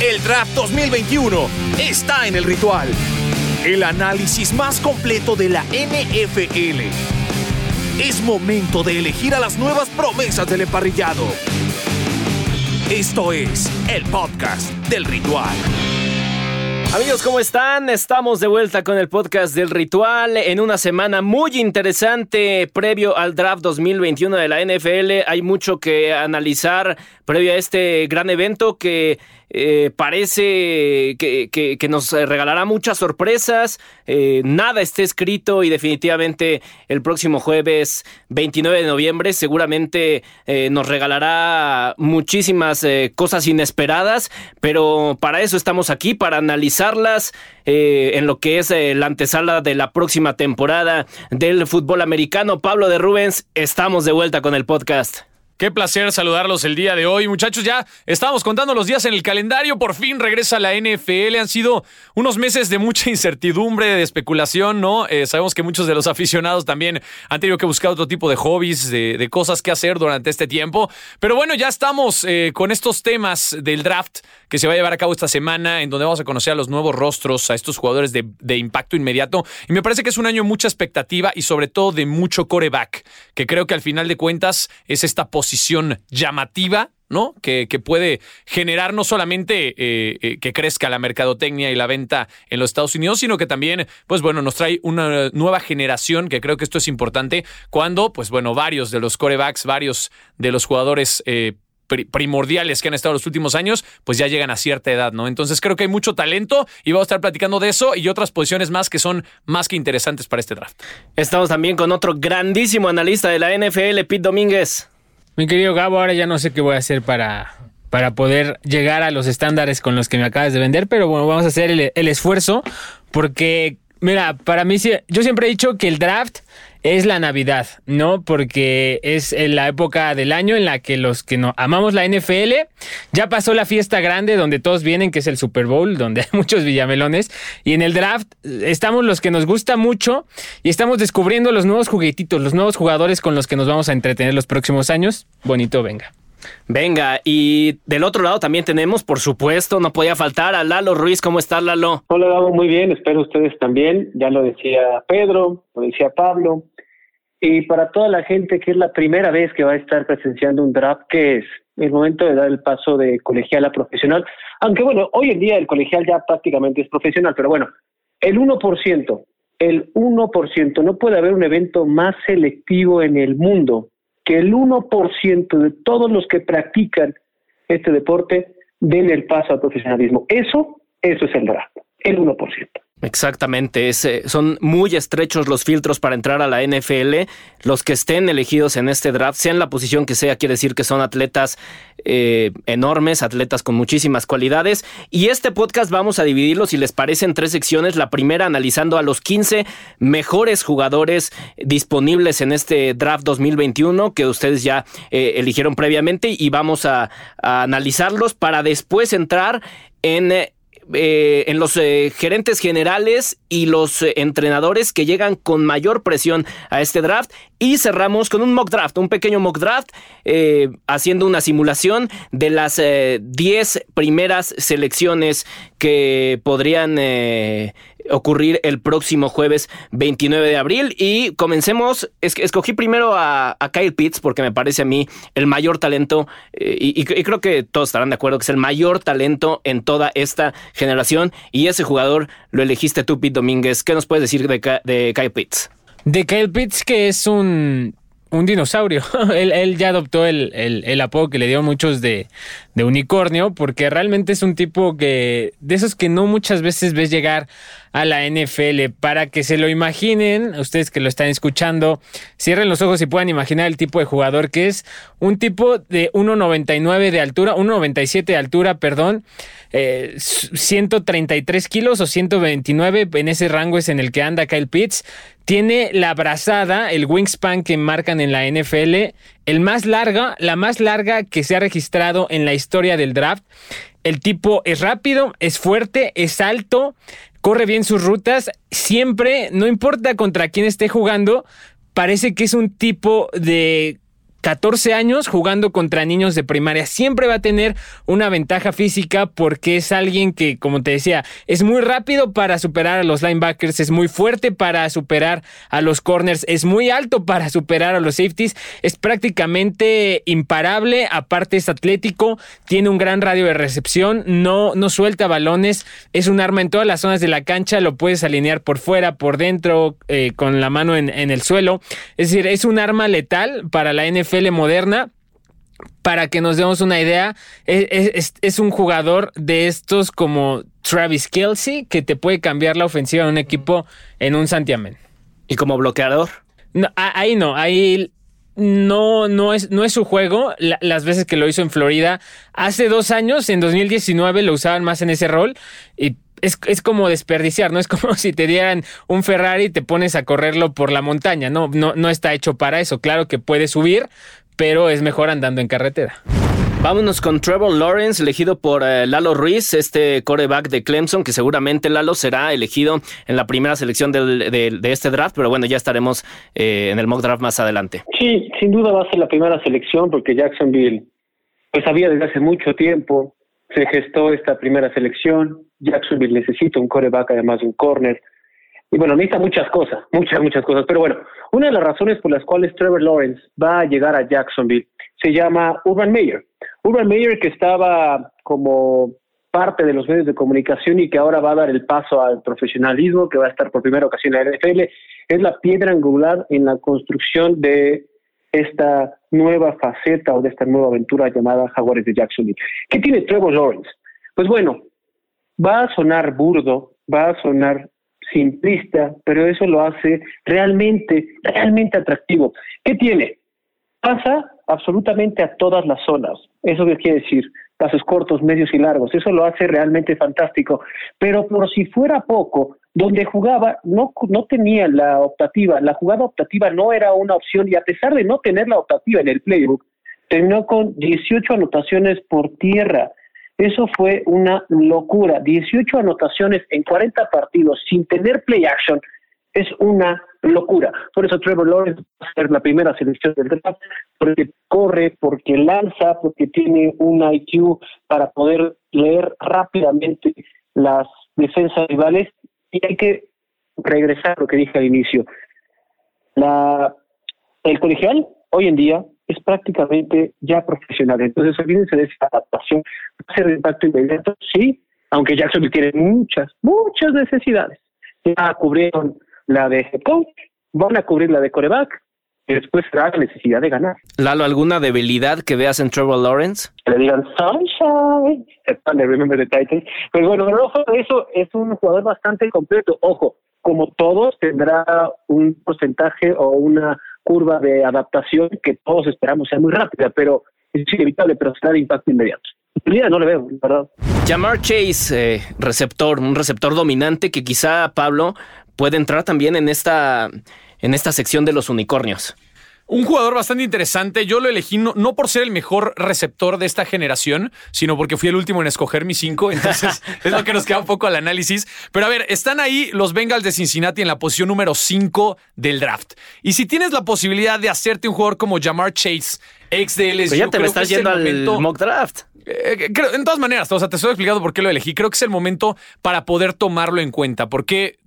El draft 2021 está en el ritual. El análisis más completo de la NFL. Es momento de elegir a las nuevas promesas del emparrillado. Esto es el podcast del ritual. Amigos, ¿cómo están? Estamos de vuelta con el podcast del ritual en una semana muy interesante previo al draft 2021 de la NFL. Hay mucho que analizar previo a este gran evento que eh, parece que, nos regalará muchas sorpresas. Eh, nada está escrito y definitivamente el próximo jueves 29 de noviembre seguramente eh, nos regalará muchísimas cosas inesperadas, pero para eso estamos aquí, para analizarlas en lo que es la antesala de la próxima temporada del fútbol americano. Pablo de Rubens, estamos de vuelta con el podcast. Qué placer saludarlos el día de hoy. Muchachos, ya estábamos contando los días en el calendario. Por fin regresa la NFL. Han sido unos meses de mucha incertidumbre, de especulación, ¿no? Eh, sabemos que muchos de los aficionados también han tenido que buscar otro tipo de hobbies, de, cosas que hacer durante este tiempo. Pero bueno, ya estamos eh, con estos temas del draft que se va a llevar a cabo esta semana, en donde vamos a conocer a los nuevos rostros, a estos jugadores de, de impacto inmediato. Y me parece que es un año mucha expectativa y sobre todo de mucho coreback, que creo que al final de cuentas es esta posibilidad posición llamativa ¿no? Que, que, puede generar no solamente eh, eh, que crezca la mercadotecnia y la venta en los Estados Unidos, sino que también, pues bueno, nos trae una nueva generación, que creo que esto es importante, cuando, pues bueno, varios de los corebacks, varios de los jugadores eh, primordiales que han estado los últimos años, pues ya llegan a cierta edad, ¿no? Entonces creo que hay mucho talento y vamos a estar platicando de eso y otras posiciones más que son más que interesantes para este draft. Estamos también con otro grandísimo analista de la NFL, Pete Domínguez. Mi querido Gabo, ahora ya no sé qué voy a hacer para, para poder llegar a los estándares con los que me acabas de vender, pero bueno, vamos a hacer el, el esfuerzo porque, mira, para mí yo siempre he dicho que el draft es la Navidad, ¿no? Porque es la época del año en la que los que no amamos la NFL, ya pasó la fiesta grande donde todos vienen, que es el Super Bowl, donde hay muchos villamelones, y en el draft estamos los que nos gusta mucho y estamos descubriendo los nuevos juguetitos, los nuevos jugadores con los que nos vamos a entretener los próximos años. Bonito, venga. Venga, y del otro lado también tenemos, por supuesto, no podía faltar a Lalo Ruiz. ¿Cómo estás, Lalo? Hola, Gabo, muy bien, espero ustedes también. Ya lo decía Pedro, lo decía Pablo. Y para toda la gente que es la primera vez que va a estar presenciando un draft, que es el momento de dar el paso de colegial a profesional. Aunque bueno, hoy en día el colegial ya prácticamente es profesional, pero bueno, el 1%, el 1%, no puede haber un evento más selectivo en el mundo que el 1% de todos los que practican este deporte den el paso al profesionalismo. Eso, eso es el draft, el 1%. Exactamente, son muy estrechos los filtros para entrar a la NFL. Los que estén elegidos en este draft, sean la posición que sea, quiere decir que son atletas eh, enormes, atletas con muchísimas cualidades. Y este podcast vamos a dividirlo, si les parece, en tres secciones. La primera analizando a los 15 mejores jugadores disponibles en este draft 2021 que ustedes ya eh, eligieron previamente y vamos a, a analizarlos para después entrar en eh, en los eh, gerentes generales y los eh, entrenadores que llegan con mayor presión a este draft. Y cerramos con un mock draft, un pequeño mock draft, haciendo una simulación de las 10 primeras selecciones que podrían ocurrir el próximo jueves 29 de abril. Y comencemos, es, escogí primero a, Kyle Pitts porque me parece a mí el mayor talento, eh, y, creo que todos estarán de acuerdo que es el mayor talento en toda esta generación. Y ese jugador lo elegiste tú, Pete Domínguez. ¿Qué nos puedes decir de, de Kyle Pitts? De Kyle Pitts, que es un un dinosaurio. él, ya adoptó el, el, apodo que le dio muchos de, de, unicornio, porque realmente es un tipo que, de esos que no muchas veces ves llegar a la NFL. Para que se lo imaginen, ustedes que lo están escuchando, cierren los ojos y puedan imaginar el tipo de jugador que es un tipo de 1,99 de altura, 1,97 de altura, perdón, 133 eh, kilos o 129, en ese rango es en el que anda Kyle Pitts. Tiene la brazada, el wingspan que marcan en la NFL, el más larga, la más larga que se ha registrado en la historia del draft. El tipo es rápido, es fuerte, es alto, corre bien sus rutas, siempre, no importa contra quién esté jugando, parece que es un tipo de 14 años jugando contra niños de primaria. Siempre va a tener una ventaja física porque es alguien que, como te decía, es muy rápido para superar a los linebackers, es muy fuerte para superar a los corners, es muy alto para superar a los safeties, es prácticamente imparable, aparte es atlético, tiene un gran radio de recepción, no, no suelta balones, es un arma en todas las zonas de la cancha, lo puedes alinear por fuera, por dentro, eh, con la mano en, en el suelo. Es decir, es un arma letal para la NFL moderna. Para que nos demos una idea, es, un jugador de estos como Travis Kelsey que te puede cambiar la ofensiva de un equipo en un santiamén. ¿Y como bloqueador? No, ahí no, ahí no, no, es, no es su juego. las veces que lo hizo en Florida, hace dos años, en 2019, lo usaban más en ese rol y es, es, como desperdiciar, ¿no? Es como si te dieran un Ferrari y te pones a correrlo por la montaña, ¿no? No, no está hecho para eso. Claro que puede subir, pero es mejor andando en carretera. Vámonos con Trevor Lawrence, elegido por eh, Lalo Ruiz, este coreback de Clemson, que seguramente Lalo será elegido en la primera selección de este draft, pero bueno, ya estaremos eh, en el mock draft más adelante. Sí, sin duda va a ser la primera selección porque Jacksonville pues había desde hace mucho tiempo se gestó esta primera selección. Jacksonville necesita un coreback, además de un corner. Y bueno, necesita muchas cosas, muchas, muchas cosas. Pero bueno, una de las razones por las cuales Trevor Lawrence va a llegar a Jacksonville se llama Urban Meyer. Urban Meyer que estaba como parte de los medios de comunicación y que ahora va a dar el paso al profesionalismo, que va a estar por primera ocasión en la NFL, es la piedra angular en la construcción de esta nueva faceta o de esta nueva aventura llamada Jaguares de Jacksonville. ¿Qué tiene Trevor Lawrence? Pues bueno, va a sonar burdo, va a sonar simplista, pero eso lo hace realmente, realmente atractivo. ¿Qué tiene? Pasa absolutamente a todas las zonas. ¿Eso qué quiere decir? Pasos cortos, medios y largos. Eso lo hace realmente fantástico. Pero por si fuera poco, donde jugaba no, no tenía la optativa, la jugada optativa no era una opción y a pesar de no tener la optativa en el playbook, terminó con 18 anotaciones por tierra. Eso fue una locura. 18 anotaciones en 40 partidos sin tener play action es una locura. Por eso Trevor Lawrence va a ser la primera selección del draft, porque corre, porque lanza, porque tiene un IQ para poder leer rápidamente las defensas rivales y hay que regresar a lo que dije al inicio. La, el colegial hoy en día es prácticamente ya profesional. Entonces, olvídense de esa adaptación. Va a ser de impacto inmediato, sí, aunque Jacksonville tiene muchas, muchas necesidades. Ya cubrieron la de coach, van a cubrir la de coreback, después será la necesidad de ganar. Lalo, ¿alguna debilidad que veas en Trevor Lawrence? Le digan Sunshine, Remember the Titans. Pero bueno, eso es un jugador bastante completo. Ojo, como todos, tendrá un porcentaje o una curva de adaptación que todos esperamos sea muy rápida, pero es inevitable, pero será de impacto inmediato. no le veo, verdad. Jamar Chase, eh, receptor, un receptor dominante que quizá Pablo puede entrar también en esta en esta sección de los unicornios. Un jugador bastante interesante. Yo lo elegí no, por ser el mejor receptor de esta generación, sino porque fui el último en escoger mis cinco. Entonces es lo que nos queda un poco al análisis. Pero a ver, están ahí los Bengals de Cincinnati en la posición número 5 del draft. Y si tienes la posibilidad de hacerte un jugador como Jamar Chase, ex de LSU, ya te me estás yendo al mock draft. Eh, en todas maneras, o sea, te estoy explicando por qué lo elegí. Creo que es el momento para poder tomarlo en cuenta, porque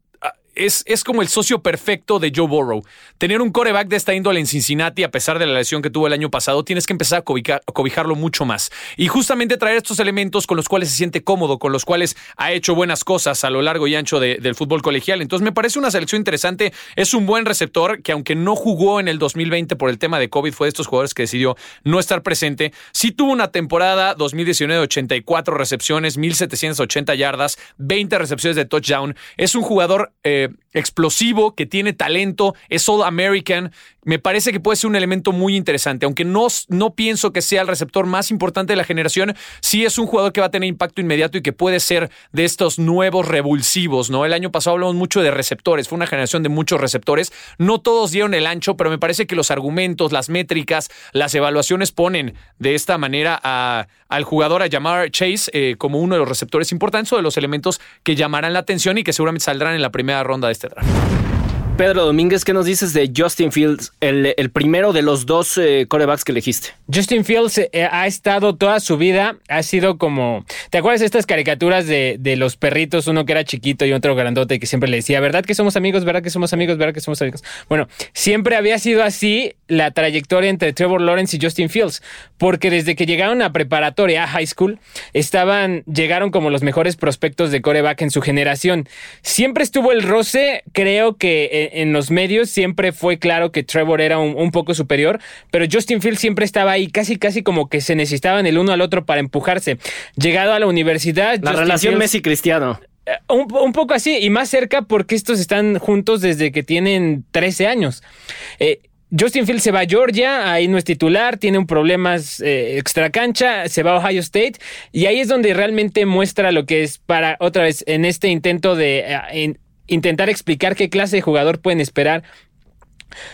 es, es, como el socio perfecto de Joe Burrow. Tener un coreback de esta índole en Cincinnati, a pesar de la lesión que tuvo el año pasado, tienes que empezar a, cobijarlo mucho más. Y justamente traer estos elementos con los cuales se siente cómodo, con los cuales ha hecho buenas cosas a lo largo y ancho del fútbol colegial. Entonces me parece una selección interesante. Es un buen receptor que aunque no jugó en el 2020 por el tema de COVID, fue de estos jugadores que decidió no estar presente. Sí tuvo una temporada 2019 de 84 recepciones, 1780 yardas, 20 recepciones de touchdown. Es un jugador... Eh, det explosivo, que tiene talento, es All American. Me parece que puede ser un elemento muy interesante. Aunque no, no pienso que sea el receptor más importante de la generación, sí es un jugador que va a tener impacto inmediato y que puede ser de estos nuevos revulsivos, ¿no? El año pasado hablamos mucho de receptores, fue una generación de muchos receptores. No todos dieron el ancho, pero me parece que los argumentos, las métricas, las evaluaciones ponen de esta manera a, al jugador, a llamar Chase, eh, como uno de los receptores importantes o de los elementos que llamarán la atención y que seguramente saldrán en la primera ronda de este draft. Pedro Domínguez, ¿qué nos dices de Justin Fields, el, primero de los dos eh, corebacks que elegiste? Justin Fields eh, ha estado toda su vida, ha sido como. ¿Te acuerdas de estas caricaturas de, de, los perritos? Uno que era chiquito y otro grandote que siempre le decía, ¿verdad que somos amigos? ¿Verdad que somos amigos? ¿Verdad que somos amigos? Bueno, siempre había sido así la trayectoria entre Trevor Lawrence y Justin Fields, porque desde que llegaron a preparatoria, a high school, estaban, llegaron como los mejores prospectos de coreback en su generación. Siempre estuvo el roce, creo que en los medios siempre fue claro que Trevor era un, poco superior, pero Justin Fields siempre estaba ahí, casi casi como que se necesitaban el uno al otro para empujarse. Llegado a la universidad... La relación Messi-Cristiano. Eh, un, poco así, y más cerca porque estos están juntos desde que tienen 13 años. Eh, Justin Fields se va a Georgia, ahí no es titular, tiene un problemas eh, extra cancha, se va a Ohio State y ahí es donde realmente muestra lo que es para otra vez en este intento de intentar explicar qué clase de jugador pueden esperar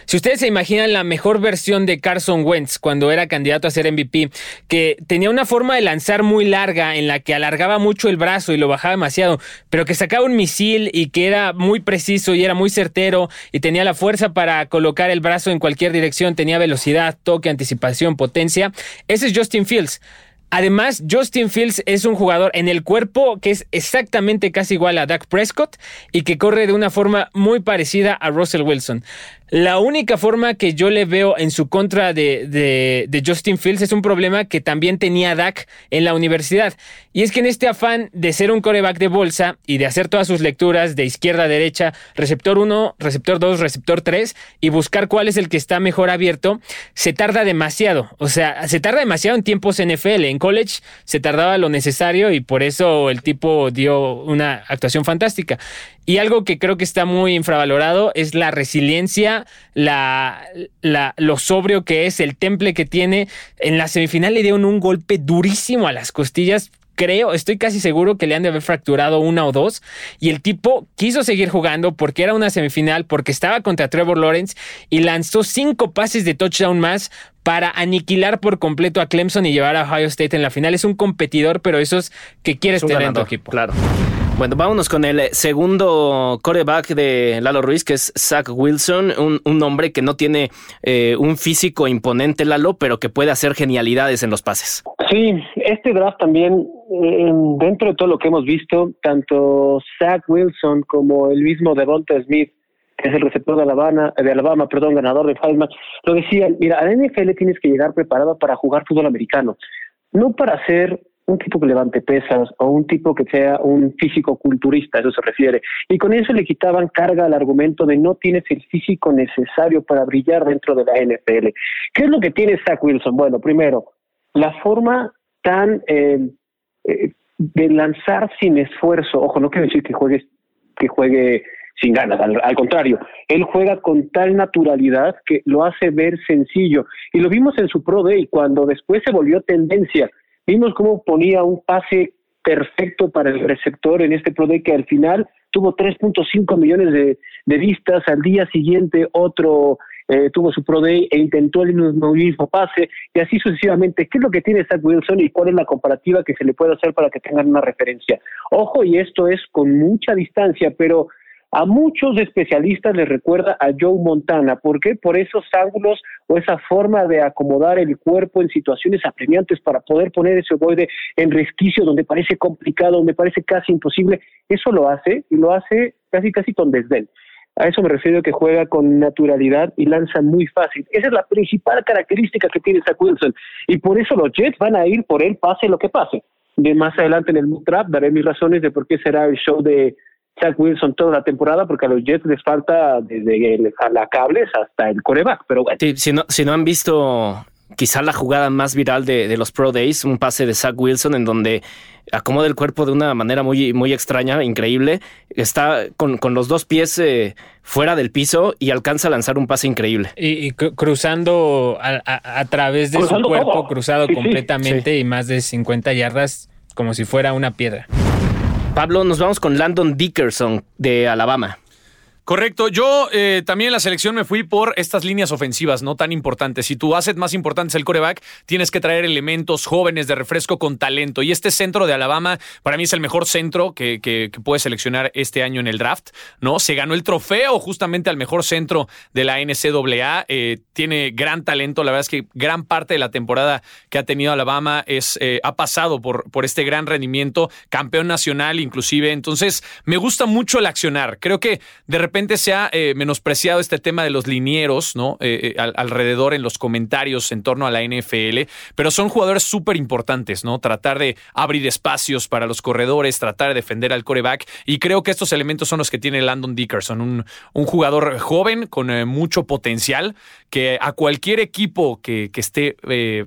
si ustedes se imaginan la mejor versión de Carson Wentz cuando era candidato a ser MVP, que tenía una forma de lanzar muy larga en la que alargaba mucho el brazo y lo bajaba demasiado, pero que sacaba un misil y que era muy preciso y era muy certero y tenía la fuerza para colocar el brazo en cualquier dirección, tenía velocidad, toque, anticipación, potencia, ese es Justin Fields. Además, Justin Fields es un jugador en el cuerpo que es exactamente casi igual a Dak Prescott y que corre de una forma muy parecida a Russell Wilson. La única forma que yo le veo en su contra de, de, Justin Fields es un problema que también tenía Dak en la universidad. Y es que en este afán de ser un coreback de bolsa y de hacer todas sus lecturas de izquierda a derecha, receptor 1, receptor 2, receptor 3, y buscar cuál es el que está mejor abierto, se tarda demasiado. O sea, se tarda demasiado en tiempos NFL. En college se tardaba lo necesario y por eso el tipo dio una actuación fantástica. Y algo que creo que está muy infravalorado es la resiliencia, la, la, lo sobrio que es, el temple que tiene. En la semifinal le dieron un golpe durísimo a las costillas, creo, estoy casi seguro que le han de haber fracturado una o dos. Y el tipo quiso seguir jugando porque era una semifinal, porque estaba contra Trevor Lawrence y lanzó cinco pases de touchdown más para aniquilar por completo a Clemson y llevar a Ohio State en la final. Es un competidor, pero esos que quieres tener en tu equipo. Claro. Bueno, vámonos con el segundo coreback de Lalo Ruiz, que es Zach Wilson, un, hombre que no tiene eh, un físico imponente, Lalo, pero que puede hacer genialidades en los pases. Sí, este draft también, eh, dentro de todo lo que hemos visto, tanto Zach Wilson como el mismo Devonta Smith, que es el receptor de Alabama, de Alabama, perdón, ganador de Heisman, lo decían, mira, a la NFL tienes que llegar preparado para jugar fútbol americano, no para ser un tipo que levante pesas o un tipo que sea un físico culturista, eso se refiere. Y con eso le quitaban carga al argumento de no tienes el físico necesario para brillar dentro de la NFL. ¿Qué es lo que tiene Zach Wilson? Bueno, primero, la forma tan eh, eh, de lanzar sin esfuerzo, ojo, no quiero decir que juegue, que juegue sin ganas, al, al, contrario, él juega con tal naturalidad que lo hace ver sencillo. Y lo vimos en su Pro Day, cuando después se volvió tendencia Vimos cómo ponía un pase perfecto para el receptor en este Pro que al final tuvo 3.5 millones de, vistas, al día siguiente otro eh, tuvo su Pro Day e intentó el mismo pase y así sucesivamente. ¿Qué es lo que tiene Zach Wilson y cuál es la comparativa que se le puede hacer para que tengan una referencia? Ojo, y esto es con mucha distancia, pero a muchos especialistas les recuerda a Joe Montana. ¿Por qué? Por esos ángulos o esa forma de acomodar el cuerpo en situaciones apremiantes para poder poner ese ovoide en resquicio donde parece complicado, donde parece casi imposible. Eso lo hace y lo hace casi casi con desdén. A eso me refiero que juega con naturalidad y lanza muy fácil. Esa es la principal característica que tiene Zach Wilson. Y por eso los Jets van a ir por él, pase lo que pase. De más adelante en el Mood Trap daré mis razones de por qué será el show de Zach Wilson toda la temporada porque a los Jets les falta desde el, a la cables hasta el coreback, pero bueno. si no, si no han visto quizá la jugada más viral de, los Pro Days, un pase de Zach Wilson en donde acomoda el cuerpo de una manera muy, muy extraña, increíble. Está con, con los dos pies eh, fuera del piso y alcanza a lanzar un pase increíble. Y, cruzando a, través de su cuerpo, cruzado completamente y más de 50 yardas como si fuera una piedra. Pablo, nos vamos con Landon Dickerson de Alabama. Correcto. Yo eh, también en la selección me fui por estas líneas ofensivas, no tan importantes. Si tu asset más importante es el coreback, tienes que traer elementos jóvenes de refresco con talento. Y este centro de Alabama, para mí es el mejor centro que, que, puede seleccionar este año en el draft. ¿no? Se ganó el trofeo justamente al mejor centro de la NCAA. Eh, tiene gran talento. La verdad es que gran parte de la temporada que ha tenido Alabama es, eh, ha pasado por, por este gran rendimiento, campeón nacional inclusive. Entonces, me gusta mucho el accionar. Creo que de repente se ha eh, menospreciado este tema de los linieros, ¿no? Eh, eh, alrededor en los comentarios en torno a la NFL, pero son jugadores súper importantes, ¿no? Tratar de abrir espacios para los corredores, tratar de defender al coreback, y creo que estos elementos son los que tiene Landon Dickerson, un, un jugador joven con mucho potencial, que a cualquier equipo que, que esté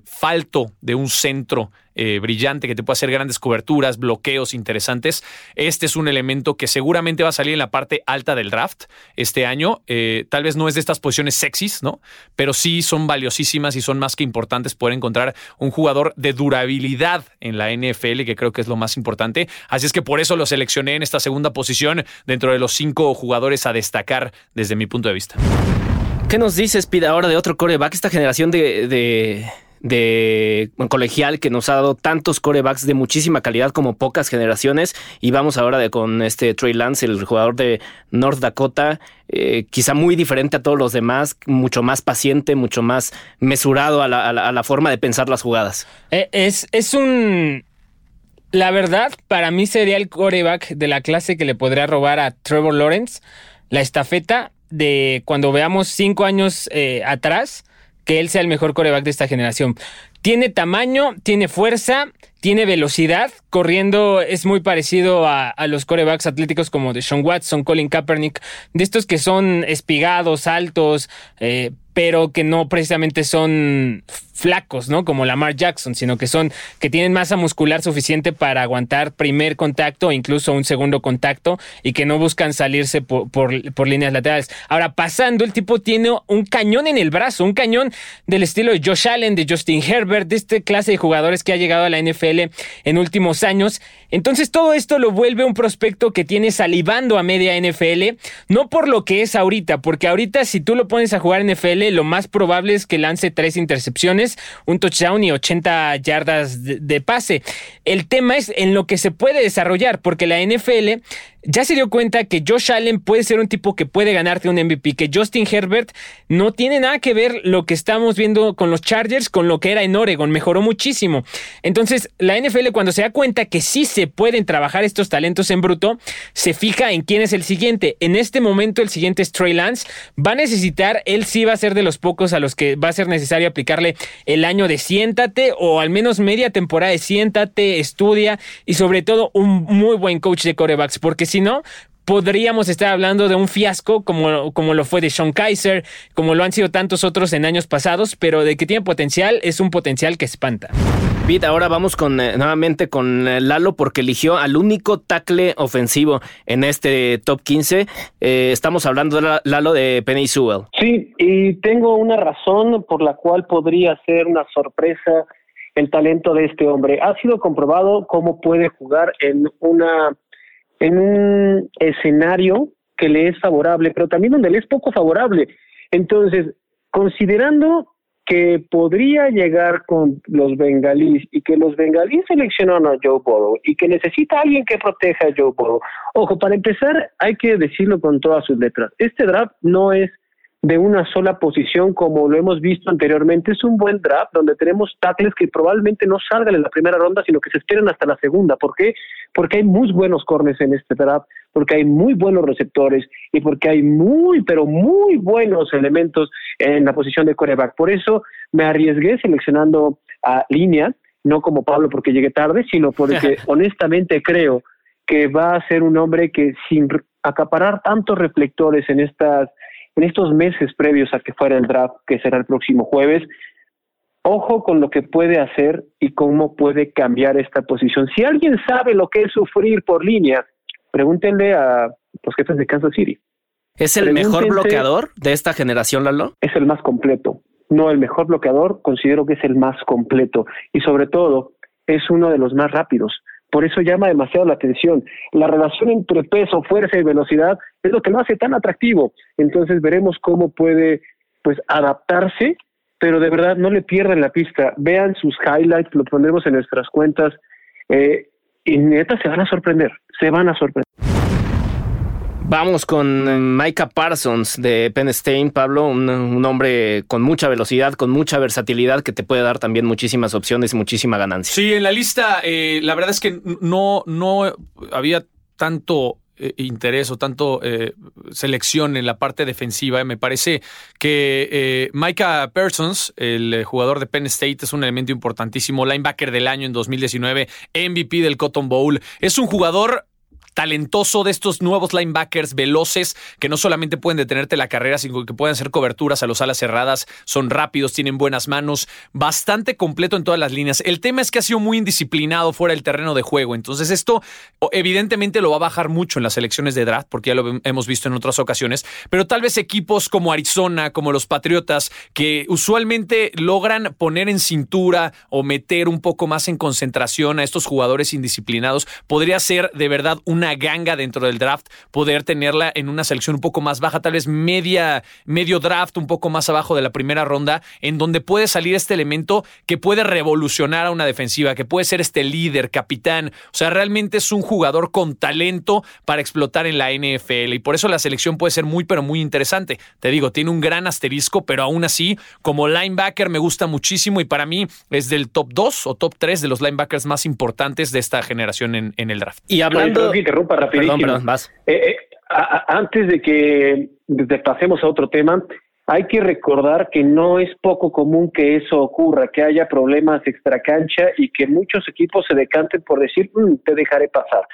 falto de un centro eh, brillante que te puede hacer grandes coberturas, bloqueos interesantes. Este es un elemento que seguramente va a salir en la parte alta del draft este año. Eh, tal vez no es de estas posiciones sexys, ¿no? Pero sí son valiosísimas y son más que importantes poder encontrar un jugador de durabilidad en la NFL, que creo que es lo más importante. Así es que por eso lo seleccioné en esta segunda posición dentro de los cinco jugadores a destacar desde mi punto de vista. ¿Qué nos dices, Pida, ahora de otro coreback? Esta generación de de colegial que nos ha dado tantos corebacks de muchísima calidad como pocas generaciones. Y vamos ahora de, con este Trey Lance, el jugador de North Dakota, eh, quizá muy diferente a todos los demás, mucho más paciente, mucho más mesurado a la, forma de pensar las jugadas. Eh, es, es un. La verdad, para mí sería el coreback de la clase que le podría robar a Trevor Lawrence la estafeta de cuando veamos cinco años eh, atrás que él sea el mejor coreback de esta generación. Tiene tamaño, tiene fuerza, tiene velocidad. Corriendo es muy parecido a, los corebacks atléticos como de Sean Watson, Colin Kaepernick, de estos que son espigados, altos, eh, pero que no precisamente son flacos, ¿no? Como Lamar Jackson, sino que son, que tienen masa muscular suficiente para aguantar primer contacto o incluso un segundo contacto y que no buscan salirse por, por, líneas laterales. Ahora, pasando, el tipo tiene un cañón en el brazo, un cañón del estilo de Josh Allen, de Justin Herbert, de este clase de jugadores que ha llegado a la NFL en últimos años. Entonces, todo esto lo vuelve un prospecto que tiene salivando a media NFL, no por lo que es ahorita, porque ahorita si tú lo pones a jugar NFL, lo más probable es que lance tres intercepciones, un touchdown y 80 yardas de, pase. El tema es en lo que se puede desarrollar, porque la NFL ya se dio cuenta que Josh Allen puede ser un tipo que puede ganarte un MVP, que Justin Herbert no tiene nada que ver lo que estamos viendo con los Chargers con lo que era en Oregon, mejoró muchísimo. Entonces, la NFL cuando se da cuenta que sí se pueden trabajar estos talentos en bruto, se fija en quién es el siguiente. En este momento el siguiente es Trey Lance, va a necesitar, él sí va a ser de los pocos a los que va a ser necesario aplicarle el año de siéntate o al menos media temporada de siéntate, estudia y sobre todo un muy buen coach de corebacks, porque si no, podríamos estar hablando de un fiasco como, como lo fue de Sean Kaiser, como lo han sido tantos otros en años pasados, pero de que tiene potencial, es un potencial que espanta. Pete, ahora vamos con eh, nuevamente con eh, Lalo porque eligió al único tackle ofensivo en este top 15. Eh, estamos hablando de Lalo de Penny Sewell. Sí, y tengo una razón por la cual podría ser una sorpresa el talento de este hombre. Ha sido comprobado cómo puede jugar en una en un escenario que le es favorable, pero también donde le es poco favorable. Entonces, considerando que podría llegar con los bengalíes y que los bengalíes seleccionaron a Joe Burrow y que necesita alguien que proteja a Joe Burrow. Ojo, para empezar, hay que decirlo con todas sus letras. Este draft no es de una sola posición como lo hemos visto anteriormente. Es un buen draft donde tenemos tackles que probablemente no salgan en la primera ronda, sino que se esperen hasta la segunda. ¿Por qué? Porque hay muy buenos corners en este draft, porque hay muy buenos receptores y porque hay muy, pero muy buenos elementos en la posición de coreback. Por eso me arriesgué seleccionando a línea, no como Pablo porque llegué tarde, sino porque honestamente creo que va a ser un hombre que sin acaparar tantos reflectores en estas en estos meses previos a que fuera el draft, que será el próximo jueves, ojo con lo que puede hacer y cómo puede cambiar esta posición. Si alguien sabe lo que es sufrir por línea, pregúntenle a los jefes de Kansas City. ¿Es el mejor bloqueador de esta generación, Lalo? Es el más completo. No el mejor bloqueador, considero que es el más completo. Y sobre todo, es uno de los más rápidos Por eso llama demasiado la atención. La relación entre peso, fuerza y velocidad es lo que lo hace tan atractivo. Entonces veremos cómo puede pues adaptarse, pero de verdad no le pierdan la pista. Vean sus highlights, lo pondremos en nuestras cuentas eh, y neta se van a sorprender, se van a sorprender. Vamos con Micah Parsons de Penn State, Pablo, un, hombre con mucha velocidad, con mucha versatilidad que te puede dar también muchísimas opciones y muchísima ganancia. Sí, en la lista, eh, la verdad es que no, no había tanto eh, interés o tanto eh, selección en la parte defensiva. Me parece que Micah Parsons, el jugador de Penn State, es un elemento importantísimo, linebacker del año en 2019, MVP del Cotton Bowl. Es un jugador talentoso de estos nuevos linebackers veloces que no solamente pueden detenerte la carrera, sino que pueden hacer coberturas a los alas cerradas, son rápidos, tienen buenas manos, bastante completo en todas las líneas. El tema es que ha sido muy indisciplinado fuera del terreno de juego, entonces esto evidentemente lo va a bajar mucho en las elecciones de draft, porque ya lo hemos visto en otras ocasiones, pero tal vez equipos como Arizona, como los Patriotas, que usualmente logran poner en cintura o meter un poco más en concentración a estos jugadores indisciplinados, podría ser de verdad un una ganga dentro del draft, poder tenerla en una selección un poco más baja, tal vez media, medio draft, un poco más abajo de la primera ronda, en donde puede salir este elemento que puede revolucionar a una defensiva, que puede ser este líder, capitán. O sea, realmente es un jugador con talento para explotar en la NFL y por eso la selección puede ser muy, pero muy interesante. Te digo, tiene un gran asterisco, pero aún así, como linebacker me gusta muchísimo y para mí es del top 2 o top 3 de los linebackers más importantes de esta generación en, el draft. Y hablando interrumpa rapidísimo. Eh, eh, antes de que pasemos a otro tema, hay que recordar que no es poco común que eso ocurra, que haya problemas extracancha y que muchos equipos se decanten por decir, mm, te dejaré pasar.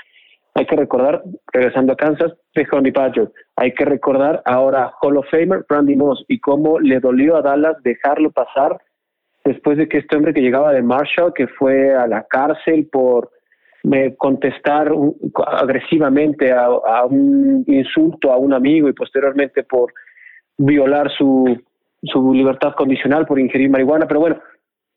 Hay que recordar, regresando a Kansas, Honey Badger. Hay que recordar ahora Hall of Famer, Randy Moss, y cómo le dolió a Dallas dejarlo pasar después de que este hombre que llegaba de Marshall, que fue a la cárcel por contestar agresivamente a, un insulto a un amigo y posteriormente por violar su, su libertad condicional por ingerir marihuana, pero bueno,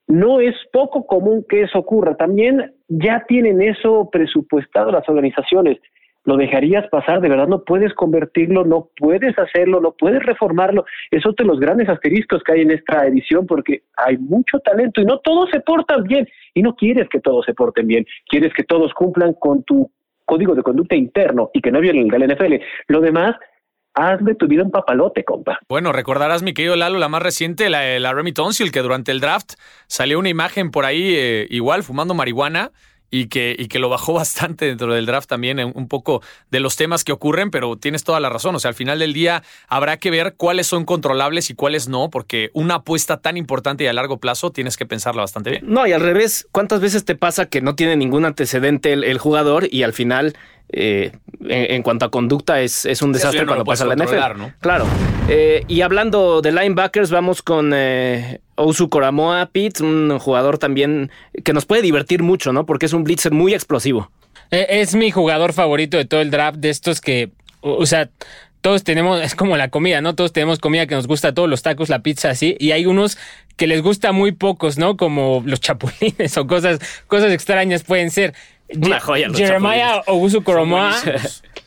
no es poco común que eso ocurra. También ya tienen eso presupuestado las organizaciones lo dejarías pasar, de verdad no puedes convertirlo, no puedes hacerlo, no puedes reformarlo. Es otro de los grandes asteriscos que hay en esta edición porque hay mucho talento y no todos se portan bien y no quieres que todos se porten bien, quieres que todos cumplan con tu código de conducta interno y que no violen el del NFL. Lo demás hazme tu vida un papalote, compa. Bueno, recordarás, mi querido Lalo, la más reciente, la, la Remy Tonsil, que durante el draft salió una imagen por ahí, eh, igual, fumando marihuana, y que, y que lo bajó bastante dentro del draft también, un poco de los temas que ocurren, pero tienes toda la razón. O sea, al final del día habrá que ver cuáles son controlables y cuáles no, porque una apuesta tan importante y a largo plazo tienes que pensarla bastante bien. No, y al revés, ¿cuántas veces te pasa que no tiene ningún antecedente el jugador y al final eh, en, cuanto a conducta es, es un desastre cuando pasa la NFL. ¿no? Claro. Eh, y hablando de linebackers, vamos con eh, Ousu Koramoa Pitt, un jugador también que nos puede divertir mucho, ¿no? Porque es un blitzer muy explosivo. Eh, es mi jugador favorito de todo el draft, de estos que, o sea, todos tenemos, es como la comida, ¿no? Todos tenemos comida que nos gusta, todos los tacos, la pizza, así, y hay unos que les gusta muy pocos, ¿no? Como los chapulines o cosas, cosas extrañas pueden ser. Una joya. Jeremiah Ogusu Koromoa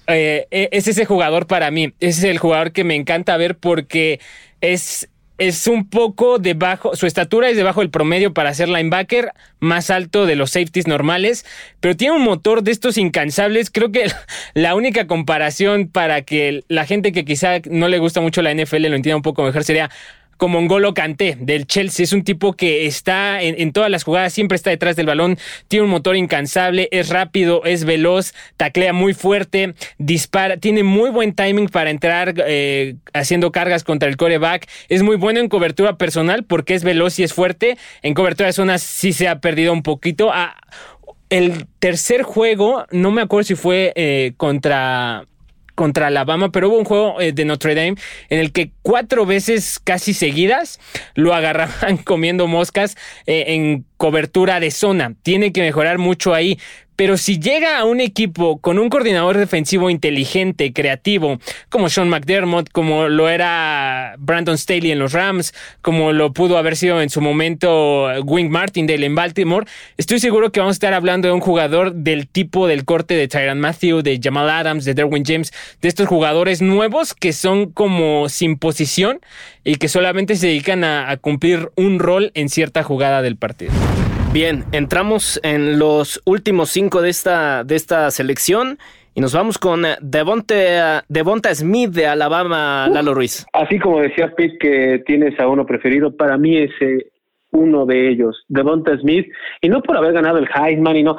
eh, e, es ese jugador para mí. Es el jugador que me encanta ver porque es, es un poco debajo, su estatura es debajo del promedio para ser linebacker, más alto de los safeties normales, pero tiene un motor de estos incansables. Creo que la única comparación para que la gente que quizá no le gusta mucho la NFL lo entienda un poco mejor sería como Ngolo Kanté del Chelsea. Es un tipo que está en, todas las jugadas, siempre está detrás del balón, tiene un motor incansable, es rápido, es veloz, taclea muy fuerte, dispara, tiene muy buen timing para entrar eh, haciendo cargas contra el coreback. Es muy bueno en cobertura personal porque es veloz y es fuerte. En cobertura de zonas sí se ha perdido un poquito. Ah, el tercer juego, no me acuerdo si fue eh, contra contra Alabama, pero hubo un juego eh, de Notre Dame en el que cuatro veces casi seguidas lo agarraban comiendo moscas eh, en cobertura de zona. Tiene que mejorar mucho ahí, pero si llega a un equipo con un coordinador defensivo inteligente, creativo, como Sean McDermott, como lo era Brandon Staley en los Rams, como lo pudo haber sido en su momento Wing Martindale en Baltimore, estoy seguro que vamos a estar hablando de un jugador del tipo del corte de Tyron Matthew, de Jamal Adams, de Derwin James, de estos jugadores nuevos que son como sin posición y que solamente se dedican a, a cumplir un rol en cierta jugada del partido. Bien, entramos en los últimos cinco de esta, de esta selección y nos vamos con eh, Devonta, Devonta Smith de Alabama, Lalo Ruiz. Así como decía Pete que tienes a uno preferido, para mí es eh, uno de ellos, Devonta Smith, y no por haber ganado el Heisman y no,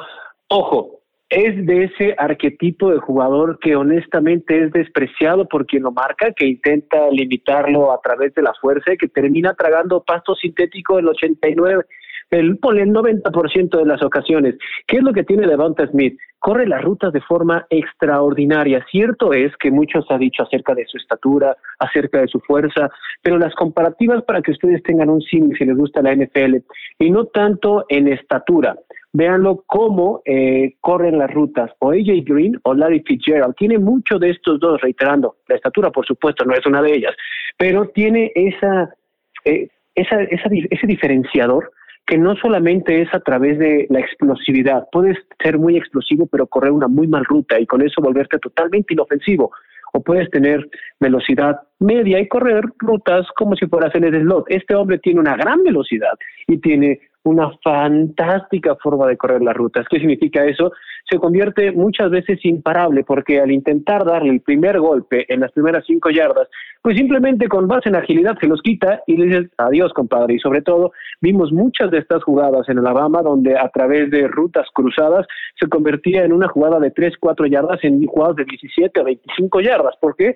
ojo, es de ese arquetipo de jugador que honestamente es despreciado por quien lo marca, que intenta limitarlo a través de la fuerza y que termina tragando pasto sintético el 89 el, el 90% de las ocasiones. ¿Qué es lo que tiene Devonta Smith? Corre las rutas de forma extraordinaria. Cierto es que muchos ha dicho acerca de su estatura, acerca de su fuerza, pero las comparativas para que ustedes tengan un sim si les gusta la NFL, y no tanto en estatura. Véanlo cómo eh, corren las rutas, o AJ Green o Larry Fitzgerald. Tiene mucho de estos dos, reiterando. La estatura, por supuesto, no es una de ellas, pero tiene esa, eh, ese diferenciador que no solamente es a través de la explosividad, puedes ser muy explosivo pero correr una muy mal ruta y con eso volverte totalmente inofensivo, o puedes tener velocidad media y correr rutas como si fueras en el slot. Este hombre tiene una gran velocidad y tiene una fantástica forma de correr las rutas. ¿Qué significa eso? Se convierte muchas veces imparable porque al intentar darle el primer golpe en las primeras cinco yardas, pues simplemente con base en agilidad se los quita y le dices adiós, compadre. Y sobre todo, vimos muchas de estas jugadas en Alabama donde a través de rutas cruzadas se convertía en una jugada de 3, 4 yardas en jugadas de 17 a 25 yardas. ¿Por qué?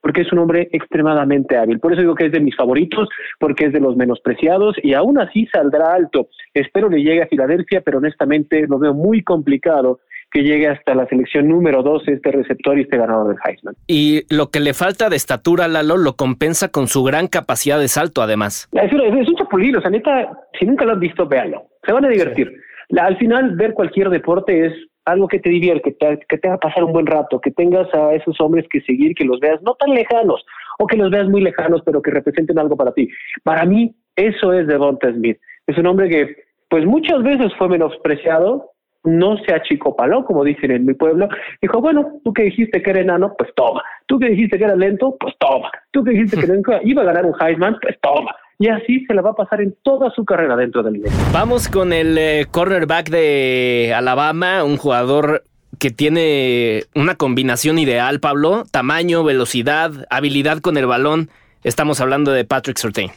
Porque es un hombre extremadamente hábil. Por eso digo que es de mis favoritos, porque es de los menospreciados y aún así saldrá alto. Espero que llegue a Filadelfia, pero honestamente lo veo muy complicado que llegue hasta la selección número 12 este receptor y este ganador del Heisman. Y lo que le falta de estatura, Lalo, lo compensa con su gran capacidad de salto, además. Es, un chapulín, o sea, neta, si nunca lo han visto, véanlo. Se van a divertir. al final, ver cualquier deporte es algo que te divierte, que te, que te haga pasar un buen rato, que tengas a esos hombres que seguir, que los veas no tan lejanos, o que los veas muy lejanos, pero que representen algo para ti. Para mí, eso es Devonta Smith. Es un hombre que, pues muchas veces fue menospreciado, no se achicopaló, como dicen en mi pueblo. Dijo, bueno, tú que dijiste que era enano, pues toma. Tú que dijiste que era lento, pues toma. Tú que dijiste que iba a ganar un Heisman, pues toma y así se la va a pasar en toda su carrera dentro del nivel. Vamos con el eh, cornerback de Alabama, un jugador que tiene una combinación ideal, Pablo, tamaño, velocidad, habilidad con el balón. Estamos hablando de Patrick Surtain.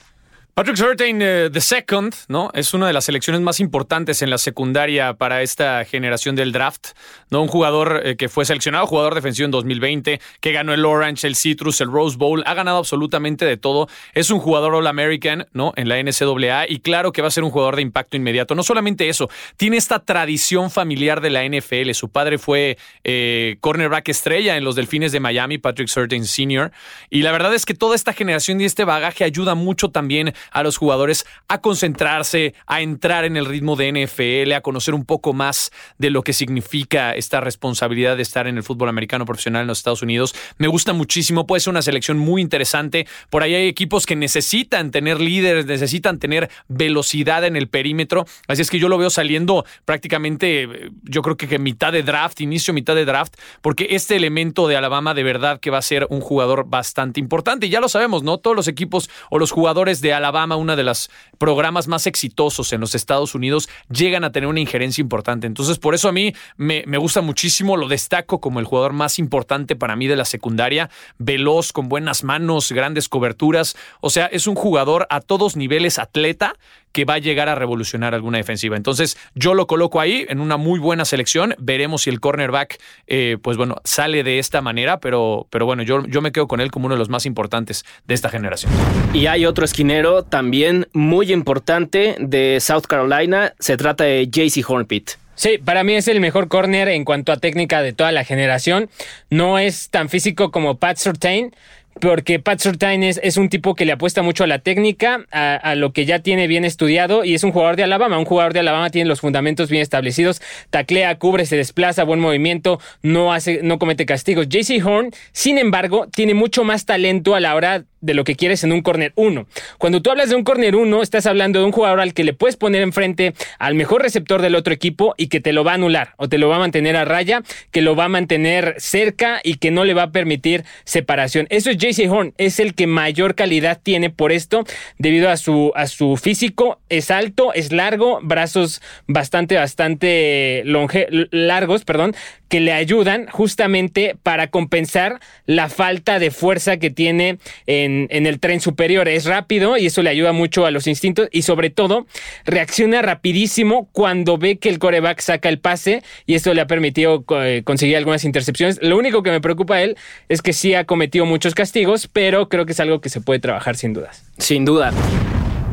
Patrick Surtain, the eh, second, ¿no? Es una de las selecciones más importantes en la secundaria para esta generación del draft, ¿no? Un jugador eh, que fue seleccionado, jugador defensivo en 2020, que ganó el Orange, el Citrus, el Rose Bowl, ha ganado absolutamente de todo. Es un jugador All-American, ¿no? En la NCAA y claro que va a ser un jugador de impacto inmediato. No solamente eso, tiene esta tradición familiar de la NFL. Su padre fue eh, cornerback estrella en los Delfines de Miami, Patrick Surtain Sr. Y la verdad es que toda esta generación y este bagaje ayuda mucho también a los jugadores a concentrarse, a entrar en el ritmo de NFL, a conocer un poco más de lo que significa esta responsabilidad de estar en el fútbol americano profesional en los Estados Unidos. Me gusta muchísimo, puede ser una selección muy interesante. Por ahí hay equipos que necesitan tener líderes, necesitan tener velocidad en el perímetro. Así es que yo lo veo saliendo prácticamente, yo creo que mitad de draft, inicio mitad de draft, porque este elemento de Alabama de verdad que va a ser un jugador bastante importante. Y ya lo sabemos, ¿no? Todos los equipos o los jugadores de Alabama Alabama, uno de los programas más exitosos en los Estados Unidos, llegan a tener una injerencia importante. Entonces, por eso a mí me, me gusta muchísimo, lo destaco como el jugador más importante para mí de la secundaria, veloz, con buenas manos, grandes coberturas. O sea, es un jugador a todos niveles atleta que va a llegar a revolucionar alguna defensiva. Entonces, yo lo coloco ahí en una muy buena selección. Veremos si el cornerback, eh, pues bueno, sale de esta manera, pero, pero bueno, yo, yo me quedo con él como uno de los más importantes de esta generación. Y hay otro esquinero también muy importante de South Carolina. Se trata de JC Hornpit. Sí, para mí es el mejor corner en cuanto a técnica de toda la generación. No es tan físico como Pat Surtain, porque Pat Surtain es, un tipo que le apuesta mucho a la técnica, a, lo que ya tiene bien estudiado y es un jugador de Alabama. Un jugador de Alabama tiene los fundamentos bien establecidos, taclea, cubre, se desplaza, buen movimiento, no hace, no comete castigos. JC Horn, sin embargo, tiene mucho más talento a la hora de lo que quieres en un corner 1. Cuando tú hablas de un corner 1, estás hablando de un jugador al que le puedes poner enfrente al mejor receptor del otro equipo y que te lo va a anular o te lo va a mantener a raya, que lo va a mantener cerca y que no le va a permitir separación. Eso es JC Horn, es el que mayor calidad tiene por esto debido a su a su físico, es alto, es largo, brazos bastante bastante longe, largos, perdón, que le ayudan justamente para compensar la falta de fuerza que tiene en, el tren superior. Es rápido y eso le ayuda mucho a los instintos y sobre todo reacciona rapidísimo cuando ve que el coreback saca el pase y esto le ha permitido eh, conseguir algunas intercepciones. Lo único que me preocupa a él es que sí ha cometido muchos castigos, pero creo que es algo que se puede trabajar sin dudas. Sin duda.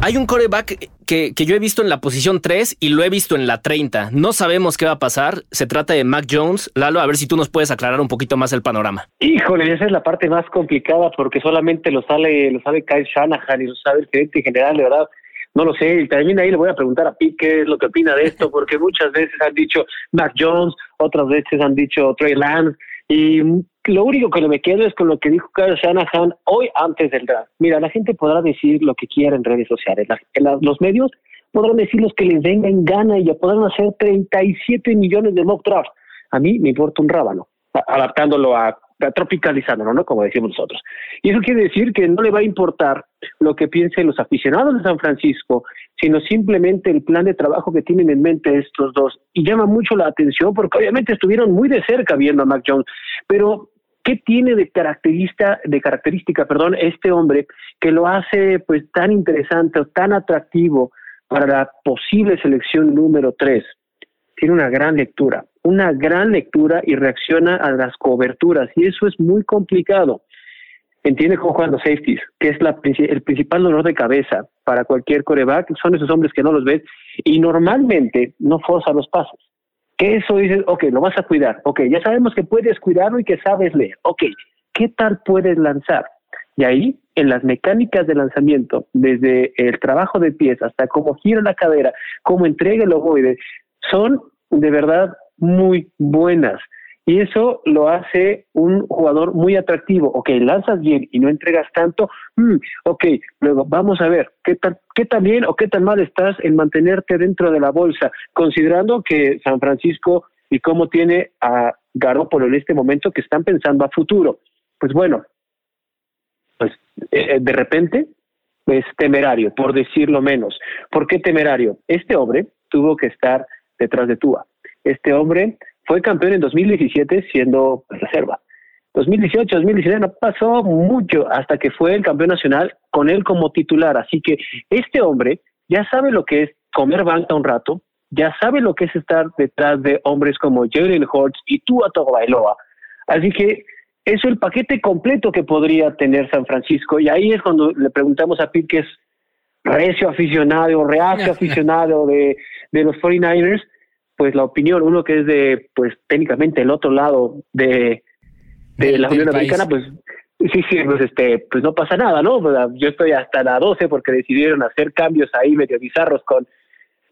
Hay un coreback que, yo he visto en la posición 3 y lo he visto en la 30. No sabemos qué va a pasar. Se trata de Mac Jones. Lalo, a ver si tú nos puedes aclarar un poquito más el panorama. Híjole, esa es la parte más complicada porque solamente lo sabe, lo sabe Kyle Shanahan y lo sabe el gerente general, de verdad. No lo sé, y también ahí le voy a preguntar a Pete qué es lo que opina de esto, porque muchas veces han dicho Mac Jones, otras veces han dicho Trey Lance, y lo único que me quedo es con lo que dijo Kyle Shanahan hoy antes del draft. Mira, la gente podrá decir lo que quiera en redes sociales. los medios podrán decir los que les venga en gana y ya podrán hacer 37 millones de mock drafts. A mí me importa un rábano, adaptándolo a, tropicalizándolo, ¿no? Como decimos nosotros. Y eso quiere decir que no le va a importar lo que piensen los aficionados de San Francisco, sino simplemente el plan de trabajo que tienen en mente estos dos. Y llama mucho la atención porque obviamente estuvieron muy de cerca viendo a Mac Jones, pero ¿Qué tiene de característica, de característica, perdón, este hombre que lo hace pues tan interesante o tan atractivo para la posible selección número 3? Tiene una gran lectura, una gran lectura y reacciona a las coberturas y eso es muy complicado. Entiende cómo juegan los safeties, que es la, el principal dolor de cabeza para cualquier coreback, son esos hombres que no los ves y normalmente no forza los pasos que eso dices, ok, lo vas a cuidar, ok, ya sabemos que puedes cuidarlo y que sabes leer, ok, ¿qué tal puedes lanzar? Y ahí, en las mecánicas de lanzamiento, desde el trabajo de pies hasta cómo gira la cadera, cómo entrega el ovoide, son de verdad muy buenas. Y eso lo hace un jugador muy atractivo. Ok, lanzas bien y no entregas tanto. Mm, ok, luego vamos a ver qué tan, qué tan bien o qué tan mal estás en mantenerte dentro de la bolsa, considerando que San Francisco y cómo tiene a Garoppolo en este momento que están pensando a futuro. Pues bueno, pues eh, eh, de repente es temerario, por decirlo menos. ¿Por qué temerario? Este hombre tuvo que estar detrás de Tua. Este hombre fue campeón en 2017 siendo reserva. 2018, 2019 no pasó mucho hasta que fue el campeón nacional con él como titular. Así que este hombre ya sabe lo que es comer banca un rato, ya sabe lo que es estar detrás de hombres como Jalen Hurts y Tua Tagovailoa. Así que es el paquete completo que podría tener San Francisco. Y ahí es cuando le preguntamos a Pete, que es recio aficionado reacio aficionado de, de los 49ers, pues la opinión, uno que es de, pues técnicamente el otro lado de, de la Unión Americana, pues sí, sí, pues este, pues no pasa nada, ¿no? yo estoy hasta la 12 porque decidieron hacer cambios ahí medio bizarros con,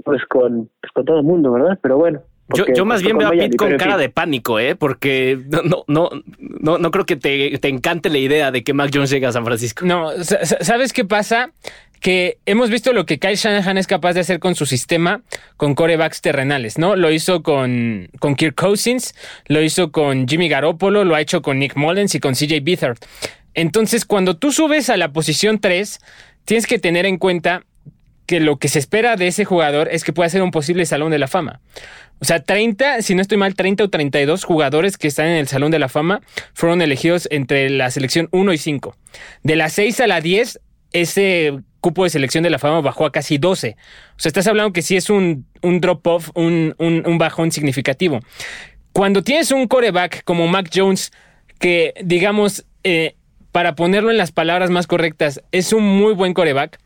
pues con, pues con todo el mundo, ¿verdad? Pero bueno. Yo, yo, más bien veo a Pete con cara de pánico, ¿eh? Porque no, no, no, no creo que te, te, encante la idea de que Mac Jones llegue a San Francisco. No, ¿sabes qué pasa? Que hemos visto lo que Kyle Shanahan es capaz de hacer con su sistema con corebacks terrenales, ¿no? Lo hizo con, con Kirk Cousins, lo hizo con Jimmy Garoppolo, lo ha hecho con Nick Mullens y con CJ Beathard. Entonces, cuando tú subes a la posición 3, tienes que tener en cuenta que lo que se espera de ese jugador es que pueda ser un posible salón de la fama. O sea, 30, si no estoy mal, 30 o 32 jugadores que están en el Salón de la Fama fueron elegidos entre la selección 1 y 5. De la 6 a la 10, ese cupo de selección de la fama bajó a casi 12. O sea, estás hablando que sí es un, drop-off, un, bajón significativo. Cuando tienes un coreback como Mac Jones, que digamos, eh, para ponerlo en las palabras más correctas, es un muy buen coreback,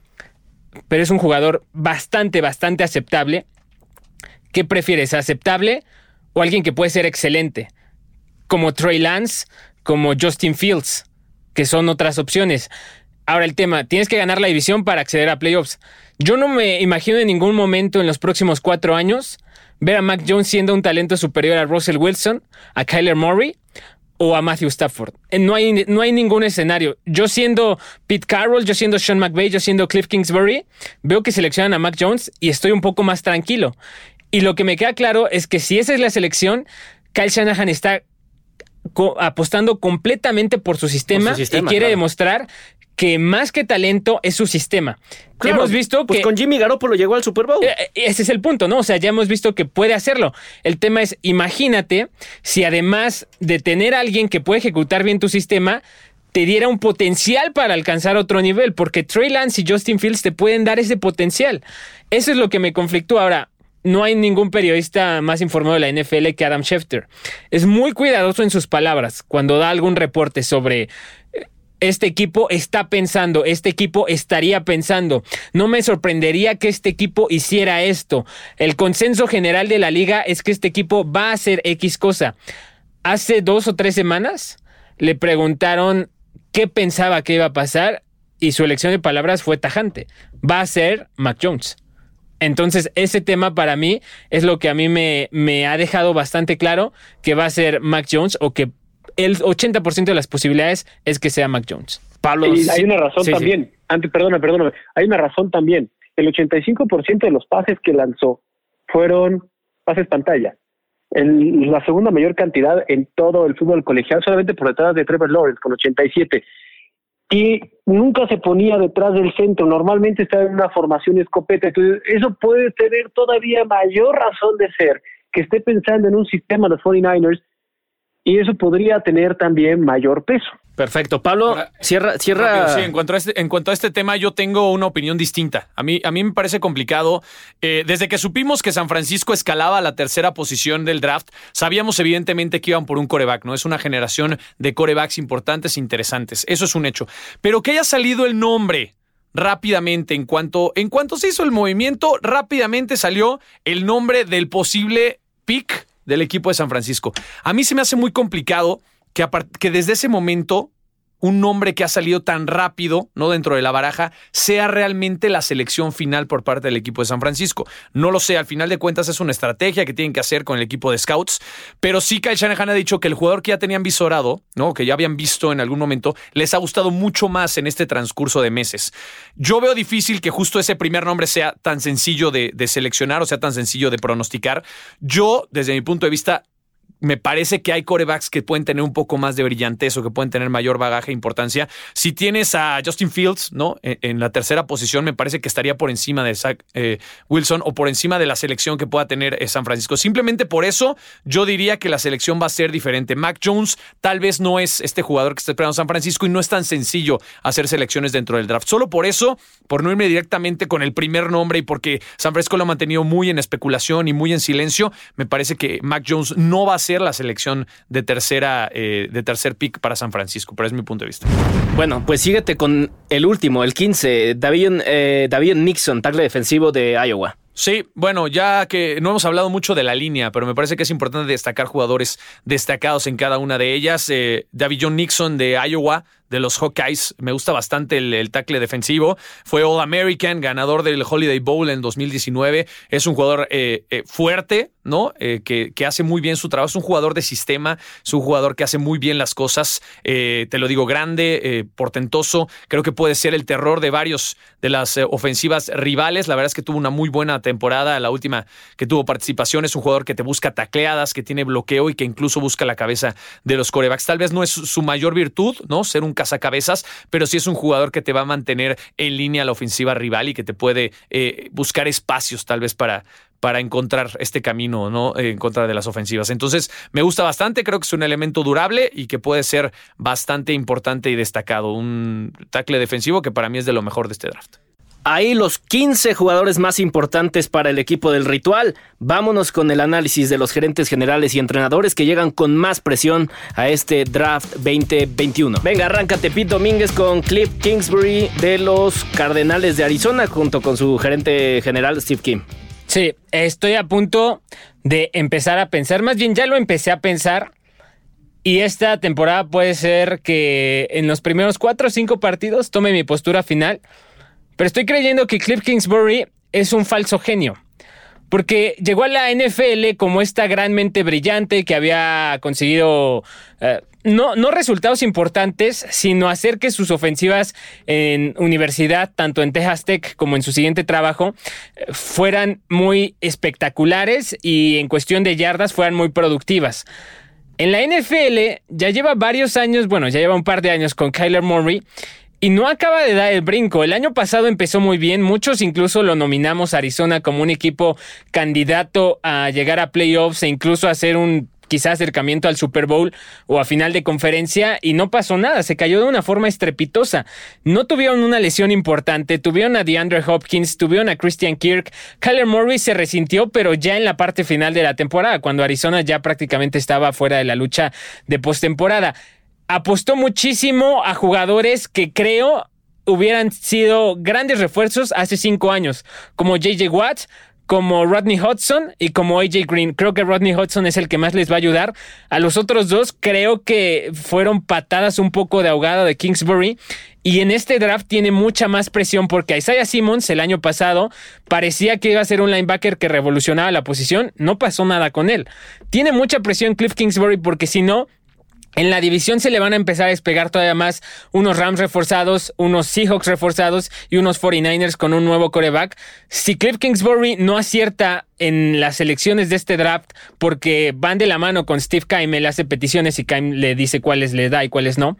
pero es un jugador bastante, bastante aceptable. ¿Qué prefieres, aceptable o alguien que puede ser excelente? Como Trey Lance, como Justin Fields que son otras opciones. Ahora el tema, tienes que ganar la división para acceder a playoffs. Yo no me imagino en ningún momento en los próximos cuatro años ver a Mac Jones siendo un talento superior a Russell Wilson, a Kyler Murray o a Matthew Stafford. Eh, no hay, no hay ningún escenario. Yo siendo Pete Carroll, yo siendo Sean McVay, yo siendo Cliff Kingsbury, veo que seleccionan a Mac Jones y estoy un poco más tranquilo. Y lo que me queda claro es que si esa es la selección, Kyle Shanahan está apostando completamente por su sistema, y quiere demostrar que más que talento es su sistema. hemos visto pues que. con Jimmy Garoppolo llegó al Super Bowl. Eh, eh, ese es el punto, ¿no? O sea, ya hemos visto que puede hacerlo. El tema es, imagínate si además de tener a alguien que puede ejecutar bien tu sistema, te diera un potencial para alcanzar otro nivel, porque Trey Lance y Justin Fields te pueden dar ese potencial. Eso es lo que me conflictúa. Ahora, no hay ningún periodista más informado de la NFL que Adam Schefter. Es muy cuidadoso en sus palabras cuando da algún reporte sobre este equipo está pensando, este equipo estaría pensando. No me sorprendería que este equipo hiciera esto. El consenso general de la liga es que este equipo va a hacer X cosa. Hace dos o tres semanas le preguntaron qué pensaba que iba a pasar y su elección de palabras fue tajante. Va a ser Mac Jones. Entonces, ese tema para mí es lo que a mí me, me ha dejado bastante claro que va a ser Mac Jones o que el 80% de las posibilidades es que sea Mac Jones. Pablo, y hay una razón también. Antes, perdona, perdona. Hay una razón también. El 85% de los pases que lanzó fueron pases pantalla. la segunda mayor cantidad en todo el fútbol colegial, solamente por detrás de Trevor Lawrence, con 87. Y nunca se ponía detrás del centro, normalmente estaba en una formación escopeta. Entonces, eso puede tener todavía mayor razón de ser que esté pensando en un sistema de los 49ers y eso podría tener también mayor peso. Perfecto. Pablo, cierra. cierra... sí, en cuanto, a este, en cuanto a este tema, yo tengo una opinión distinta. A mí, a mí me parece complicado. Eh, desde que supimos que San Francisco escalaba la tercera posición del draft, sabíamos evidentemente que iban por un coreback, ¿no? Es una generación de corebacks importantes e interesantes. Eso es un hecho. Pero que haya salido el nombre rápidamente, en cuanto, en cuanto se hizo el movimiento, rápidamente salió el nombre del posible pick del equipo de San Francisco. A mí se me hace muy complicado que, desde ese momento un nombre que ha salido tan rápido, ¿no? Dentro de la baraja, sea realmente la selección final por parte del equipo de San Francisco. No lo sé, al final de cuentas es una estrategia que tienen que hacer con el equipo de scouts, pero sí Kyle Shanahan ha dicho que el jugador que ya tenían visorado, ¿no? Que ya habían visto en algún momento, les ha gustado mucho más en este transcurso de meses. Yo veo difícil que justo ese primer nombre sea tan sencillo de, de seleccionar o sea tan sencillo de pronosticar. Yo, desde mi punto de vista, me parece que hay corebacks que pueden tener un poco más de brillantez o que pueden tener mayor bagaje e importancia. Si tienes a Justin Fields, ¿no? En, la tercera posición, me parece que estaría por encima de Zach eh, Wilson o por encima de la selección que pueda tener eh, San Francisco. Simplemente por eso, yo diría que la selección va a ser diferente. Mac Jones tal vez no es este jugador que está esperando San Francisco y no es tan sencillo hacer selecciones dentro del draft. Solo por eso, por no irme directamente con el primer nombre y porque San Francisco lo ha mantenido muy en especulación y muy en silencio, me parece que Mac Jones no va a ser la selección de tercera eh, de tercer pick para San Francisco, pero es mi punto de vista. Bueno, pues síguete con el último, el 15, David, eh, David Nixon, tackle defensivo de Iowa. Sí, bueno, ya que no hemos hablado mucho de la línea, pero me parece que es importante destacar jugadores destacados en cada una de ellas. Eh, David John Nixon de Iowa, de los Hawkeyes. Me gusta bastante el, tackle defensivo. Fue All American, ganador del Holiday Bowl en 2019. Es un jugador eh, eh, fuerte, ¿no? Eh, que, que, hace muy bien su trabajo. Es un jugador de sistema, es un jugador que hace muy bien las cosas. te lo digo, grande, portentoso. Creo que puede ser el terror de varios de las ofensivas rivales. La verdad es que tuvo una muy buena temporada. La última que tuvo participación es un jugador que te busca tacleadas, que tiene bloqueo y que incluso busca la cabeza de los corebacks. Tal vez no es su mayor virtud, ¿no? Ser un cabezas, pero sí es un jugador que te va a mantener en línea la ofensiva rival y que te puede eh, buscar espacios tal vez para, para encontrar este camino ¿no? en contra de las ofensivas. Entonces, me gusta bastante, creo que es un elemento durable y que puede ser bastante importante y destacado. Un tackle defensivo que para mí es de lo mejor de este draft. Ahí los 15 jugadores más importantes para el equipo del ritual. Vámonos con el análisis de los gerentes generales y entrenadores que llegan con más presión a este draft 2021. Venga, arráncate Pete Domínguez con Cliff Kingsbury de los Cardenales de Arizona junto con su gerente general Steve Kim. Sí, estoy a punto de empezar a pensar, más bien ya lo empecé a pensar Y esta temporada puede ser que en los primeros cuatro o cinco partidos tome mi postura final. Pero estoy creyendo que Cliff Kingsbury es un falso genio. Porque llegó a la NFL como esta gran mente brillante que había conseguido eh, no, no resultados importantes, sino hacer que sus ofensivas en universidad, tanto en Texas Tech como en su siguiente trabajo, eh, fueran muy espectaculares y en cuestión de yardas fueran muy productivas. En la NFL ya lleva varios años, bueno, ya lleva un par de años con Kyler Murray y no acaba de dar el brinco. El año pasado empezó muy bien. Muchos incluso lo nominamos a Arizona como un equipo candidato a llegar a playoffs e incluso a hacer un quizás acercamiento al Super Bowl o a final de conferencia y no pasó nada, se cayó de una forma estrepitosa. No tuvieron una lesión importante, tuvieron a DeAndre Hopkins, tuvieron a Christian Kirk, Kyler Murray se resintió, pero ya en la parte final de la temporada, cuando Arizona ya prácticamente estaba fuera de la lucha de postemporada. Apostó muchísimo a jugadores que creo hubieran sido grandes refuerzos hace cinco años, como JJ Watt, como Rodney Hudson y como AJ Green. Creo que Rodney Hudson es el que más les va a ayudar. A los otros dos creo que fueron patadas un poco de ahogada de Kingsbury. Y en este draft tiene mucha más presión porque Isaiah Simmons el año pasado parecía que iba a ser un linebacker que revolucionaba la posición. No pasó nada con él. Tiene mucha presión Cliff Kingsbury porque si no, en la división se le van a empezar a despegar todavía más unos Rams reforzados, unos Seahawks reforzados y unos 49ers con un nuevo coreback. Si Cliff Kingsbury no acierta en las elecciones de este draft porque van de la mano con Steve Keim, él hace peticiones y Keim le dice cuáles le da y cuáles no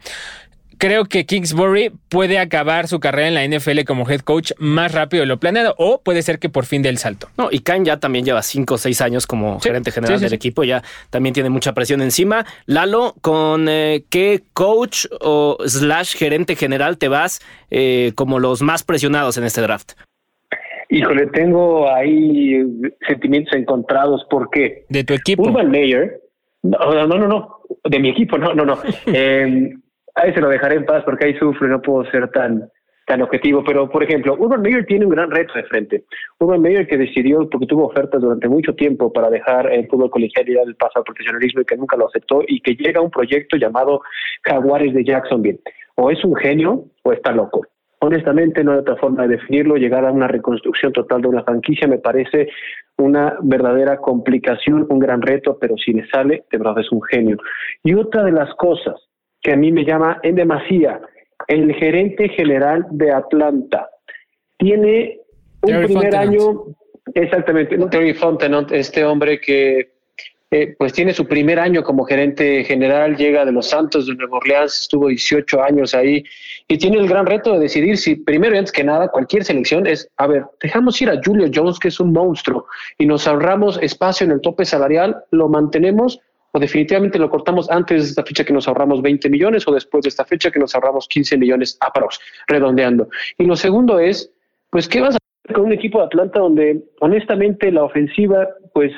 creo que Kingsbury puede acabar su carrera en la NFL como head coach más rápido de lo planeado o puede ser que por fin dé el salto. No, y Khan ya también lleva cinco o seis años como gerente general del equipo, ya también tiene mucha presión encima. Lalo, ¿con eh, qué coach o slash gerente general te vas eh, como los más presionados en este draft? Híjole, tengo ahí sentimientos encontrados porque... ¿De tu equipo? Urban Meyer... No, no, no, no, de mi equipo, no, no, no. eh, ahí se lo dejaré en paz porque ahí sufro no puedo ser tan, tan objetivo. Pero, por ejemplo, Urban Meyer tiene un gran reto de frente. Urban Meyer que decidió, porque tuvo ofertas durante mucho tiempo para dejar el fútbol colegial y dar el paso al profesionalismo y que nunca lo aceptó y que llega a un proyecto llamado Jaguares de Jacksonville. O es un genio o está loco. Honestamente, no hay otra forma de definirlo. Llegar a una reconstrucción total de una franquicia me parece una verdadera complicación, un gran reto, pero si le sale, de verdad es un genio. Y otra de las cosas que a mí me llama en demasía, el gerente general de Atlanta. Tiene un primer año, exactamente, Terry Fontenot, este hombre que eh, pues tiene su primer año como gerente general, llega de los Santos de Nueva Orleans, estuvo 18 años ahí y tiene el gran reto de decidir si primero y antes que nada cualquier selección es, a ver, dejamos ir a Julio Jones que es un monstruo y nos ahorramos espacio en el tope salarial, lo mantenemos o definitivamente lo cortamos antes de esta fecha que nos ahorramos 20 millones o después de esta fecha que nos ahorramos 15 millones aprox, redondeando. Y lo segundo es, pues, ¿qué vas a hacer con un equipo de Atlanta donde honestamente la ofensiva, pues,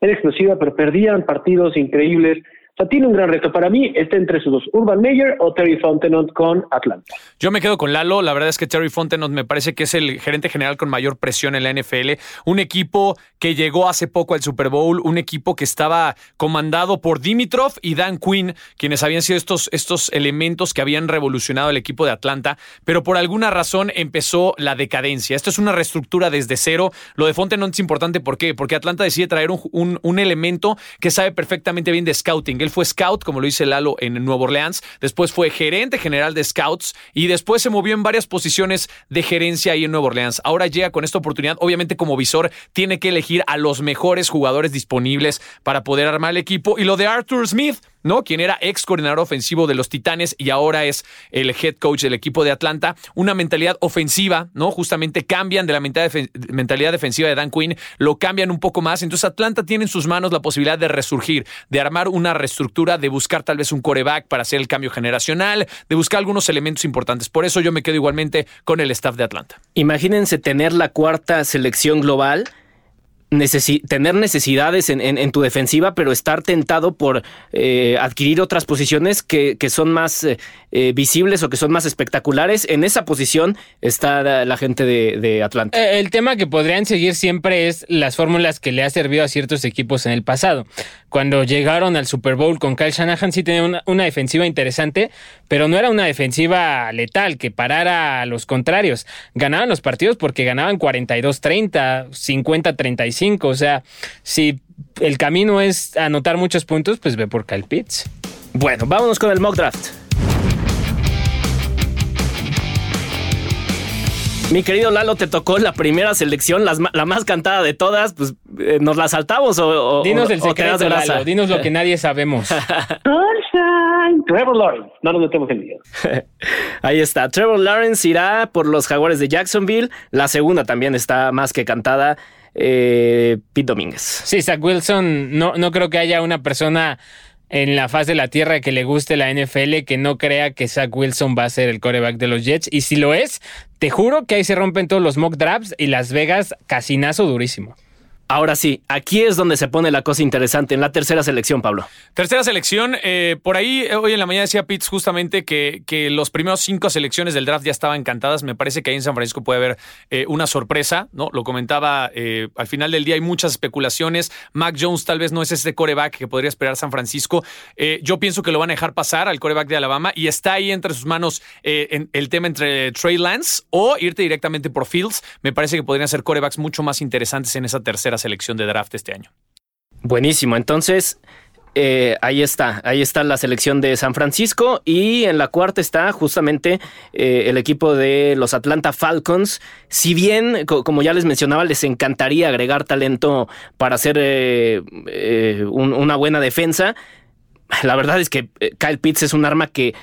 era explosiva, pero perdían partidos increíbles? O sea, tiene un gran reto. Para mí está entre esos dos, Urban Meyer o Terry Fontenot con Atlanta. Yo me quedo con Lalo. La verdad es que Terry Fontenot me parece que es el gerente general con mayor presión en la NFL. Un equipo que llegó hace poco al Super Bowl, un equipo que estaba comandado por Dimitrov y Dan Quinn, quienes habían sido estos, estos elementos que habían revolucionado el equipo de Atlanta, pero por alguna razón empezó la decadencia. Esto es una reestructura desde cero. Lo de Fontenot es importante, ¿por qué? Porque Atlanta decide traer un, un elemento que sabe perfectamente bien de scouting él fue scout, como lo dice Lalo, en Nueva Orleans. Después fue gerente general de scouts y después se movió en varias posiciones de gerencia ahí en Nueva Orleans. Ahora llega con esta oportunidad. Obviamente, como visor, tiene que elegir a los mejores jugadores disponibles para poder armar el equipo. Y lo de Arthur Smith, ¿no? Quien era ex coordinador ofensivo de los Titanes y ahora es el head coach del equipo de Atlanta. Una mentalidad ofensiva, ¿no? Justamente cambian de la mentalidad defensiva de Dan Quinn, lo cambian un poco más. Entonces Atlanta tiene en sus manos la posibilidad de resurgir, de armar una reestructura, de buscar tal vez un coreback para hacer el cambio generacional, de buscar algunos elementos importantes. Por eso yo me quedo igualmente con el staff de Atlanta. Imagínense tener la cuarta selección global tener necesidades en, tu defensiva, pero estar tentado por eh, adquirir otras posiciones que, son más eh, eh, visibles o que son más espectaculares. En esa posición está la, gente de, Atlanta. El tema que podrían seguir siempre es las fórmulas que le ha servido a ciertos equipos en el pasado. Cuando llegaron al Super Bowl con Kyle Shanahan sí tenían una, defensiva interesante, pero no era una defensiva letal que parara a los contrarios. Ganaban los partidos porque ganaban 42-30, 50-35 o sea, si el camino es anotar muchos puntos, pues ve por Kyle Pitts. Bueno, vámonos con el mock draft. Mi querido Lalo, te tocó la primera selección, la, más cantada de todas. Pues, eh, ¿nos la saltamos o, Dinos el secreto, Lalo. Dinos lo que nadie sabemos. Trevor Lawrence. No nos metemos en lío. Ahí está. Trevor Lawrence irá por los Jaguares de Jacksonville. La segunda también está más que cantada eh, Pete Domínguez. Sí, Zach Wilson, no, no creo que haya una persona en la faz de la tierra que le guste la NFL que no crea que Zach Wilson va a ser el coreback de los Jets. Y si lo es, te juro que ahí se rompen todos los mock drafts y Las Vegas casinazo durísimo. Ahora sí, aquí es donde se pone la cosa interesante, en la tercera selección, Pablo. Tercera selección, eh, por ahí eh, hoy en la mañana decía Pitts justamente que, que, los primeros cinco selecciones del draft ya estaban encantadas. Me parece que ahí en San Francisco puede haber eh, una sorpresa, ¿no? Lo comentaba al final del día, hay muchas especulaciones. Mac Jones tal vez no es ese coreback que podría esperar San Francisco. yo pienso que lo van a dejar pasar al coreback de Alabama y está ahí entre sus manos el tema entre Trey Lance o irte directamente por Fields. Me parece que podrían ser corebacks mucho más interesantes en esa tercera selección de draft este año. Buenísimo, entonces eh, ahí está, ahí está la selección de San Francisco y en la cuarta está justamente eh, el equipo de los Atlanta Falcons. Si bien, como ya les mencionaba, les encantaría agregar talento para hacer eh, una buena defensa, la verdad es que Kyle Pitts es un arma que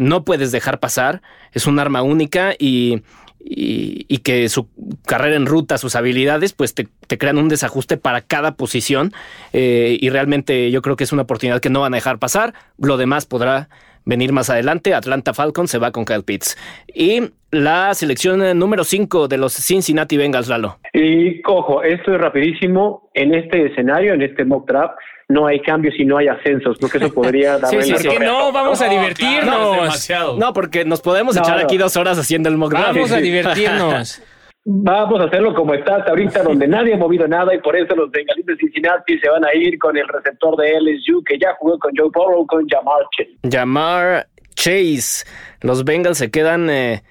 no puedes dejar pasar, es un arma única y y, que su carrera en ruta, sus habilidades, pues te, crean un desajuste para cada posición eh, y realmente yo creo que es una oportunidad que no van a dejar pasar. Lo demás podrá venir más adelante. Atlanta Falcons se va con Kyle Pitts. Y la selección número 5 de los Cincinnati Bengals, Lalo. Y cojo, esto es rapidísimo. En este escenario, en este mock draft, no hay cambios y no hay ascensos, porque eso podría dar sí, sí, no, vamos a divertirnos. no, porque nos podemos echar aquí dos horas haciendo el mock draft. Vamos a divertirnos. Vamos a hacerlo como está ahorita, donde nadie ha movido nada y por eso los Bengals de Cincinnati se van a ir con el receptor de LSU que ya jugó con Joe Burrow, con Jamar Chase. Jamar Chase. Los Bengals se quedan... Eh,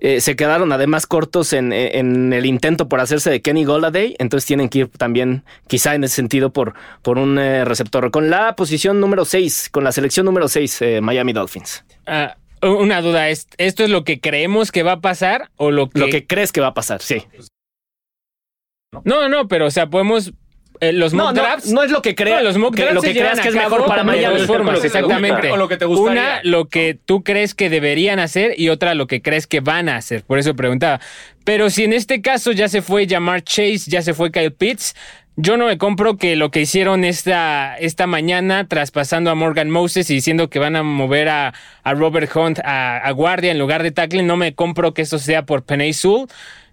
eh, se quedaron además cortos en, el intento por hacerse de Kenny Golladay, entonces tienen que ir también quizá en ese sentido por, por un eh, receptor. Con la posición número 6, con la selección número 6, Miami Dolphins. Ah, una duda, ¿esto es lo que creemos que va a pasar o lo que... Lo que crees que va a pasar, sí. No, no, pero o sea, podemos eh, los mock drafts. No, es lo que creas. los mock drafts lo que creas que es mejor para Miami. formas, exactamente. O lo que te Una, lo que tú crees que deberían hacer y otra, lo que crees que van a hacer. Por eso preguntaba. Pero si en este caso ya se fue Jamar Chase, ya se fue Kyle Pitts, yo no me compro que lo que hicieron esta, esta mañana, traspasando a Morgan Moses y diciendo que van a mover a, Robert Hunt a, guardia en lugar de tackle, no me compro que esto sea por Penay Sewell.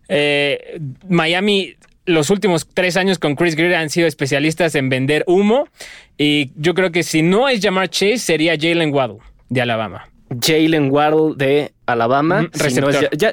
Eh, Miami los últimos tres años con Chris Greer han sido especialistas en vender humo y yo creo que si no es Jamar Chase sería Jalen Waddle de Alabama. Jalen Waddle de Alabama.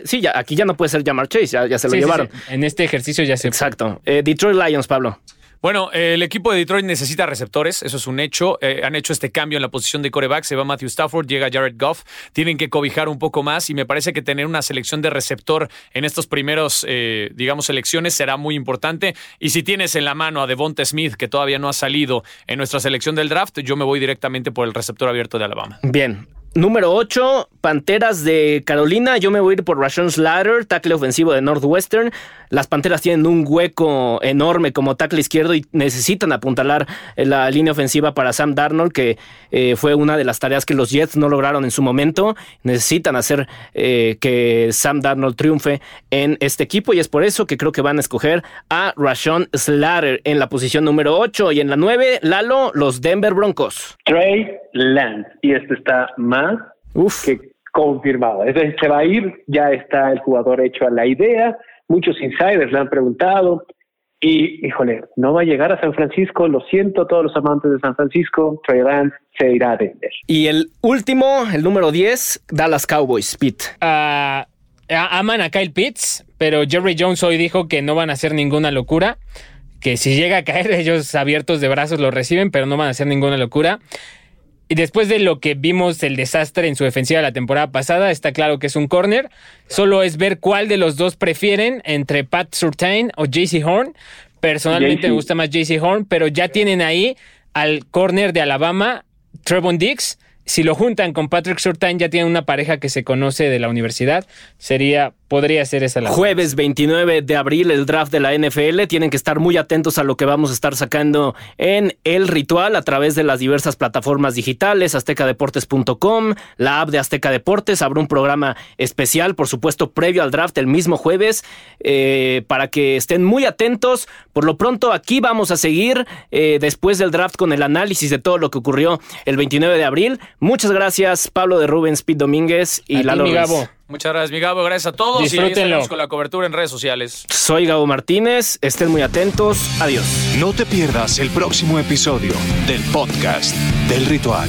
sí, ya, aquí ya no puede ser Jamar Chase, ya, se lo llevaron. En este ejercicio ya se. Exacto. Eh, Detroit Lions, Pablo. Bueno, el equipo de Detroit necesita receptores, eso es un hecho. Eh, han hecho este cambio en la posición de coreback. Se va Matthew Stafford, llega Jared Goff. Tienen que cobijar un poco más y me parece que tener una selección de receptor en estos primeros, eh, digamos, selecciones será muy importante. Y si tienes en la mano a Devonta Smith, que todavía no ha salido en nuestra selección del draft, yo me voy directamente por el receptor abierto de Alabama. Bien, Número 8, Panteras de Carolina. Yo me voy a ir por Rashon Slater, tackle ofensivo de Northwestern. Las Panteras tienen un hueco enorme como tackle izquierdo y necesitan apuntalar la línea ofensiva para Sam Darnold, que eh, fue una de las tareas que los Jets no lograron en su momento. Necesitan hacer eh, que Sam Darnold triunfe en este equipo y es por eso que creo que van a escoger a Rashon Slater en la posición número 8 y en la 9, Lalo, los Denver Broncos. Trey Lance. Y este está más que confirmado. Es se va a ir, ya está el jugador hecho a la idea. Muchos insiders le han preguntado. Y, híjole, no va a llegar a San Francisco. Lo siento, todos los amantes de San Francisco. Trey Lance se irá a vender. Y el último, el número 10, Dallas Cowboys, Pete. Ah, aman a Kyle Pitts, pero Jerry Jones hoy dijo que no van a hacer ninguna locura. Que si llega a caer, ellos abiertos de brazos lo reciben, pero no van a hacer ninguna locura. Y después de lo que vimos el desastre en su defensiva la temporada pasada, está claro que es un corner. Solo es ver cuál de los dos prefieren entre Pat Surtain o JC Horn. Personalmente me gusta más JC Horn, pero ya tienen ahí al corner de Alabama, Trevon Dix. Si lo juntan con Patrick Surtain, ya tienen una pareja que se conoce de la universidad. Sería podría ser esa la. Jueves 29 de abril, el draft de la NFL. Tienen que estar muy atentos a lo que vamos a estar sacando en el ritual a través de las diversas plataformas digitales, aztecadeportes.com, la app de Azteca Deportes. Habrá un programa especial, por supuesto, previo al draft el mismo jueves, eh, para que estén muy atentos. Por lo pronto, aquí vamos a seguir eh, después del draft con el análisis de todo lo que ocurrió el 29 de abril. Muchas gracias, Pablo de Rubens, Pete Domínguez y Lalo. Muchas gracias, mi Gabo. Gracias a todos. Disfrútenlo. Y con la cobertura en redes sociales. Soy Gabo Martínez. Estén muy atentos. Adiós. No te pierdas el próximo episodio del podcast del ritual.